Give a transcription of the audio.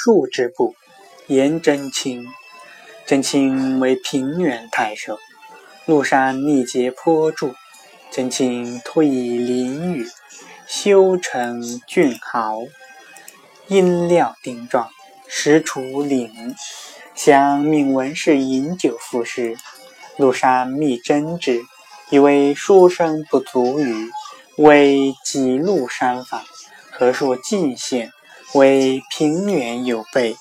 数之部，言真卿。真卿为平原太守，麓山历劫颇著。真卿托以囹圄，修成俊豪，因料丁壮，实处岭。想命文士饮酒赋诗，麓山密斟之，以为书生不足语，为几麓山法。何说进献，为平原有备。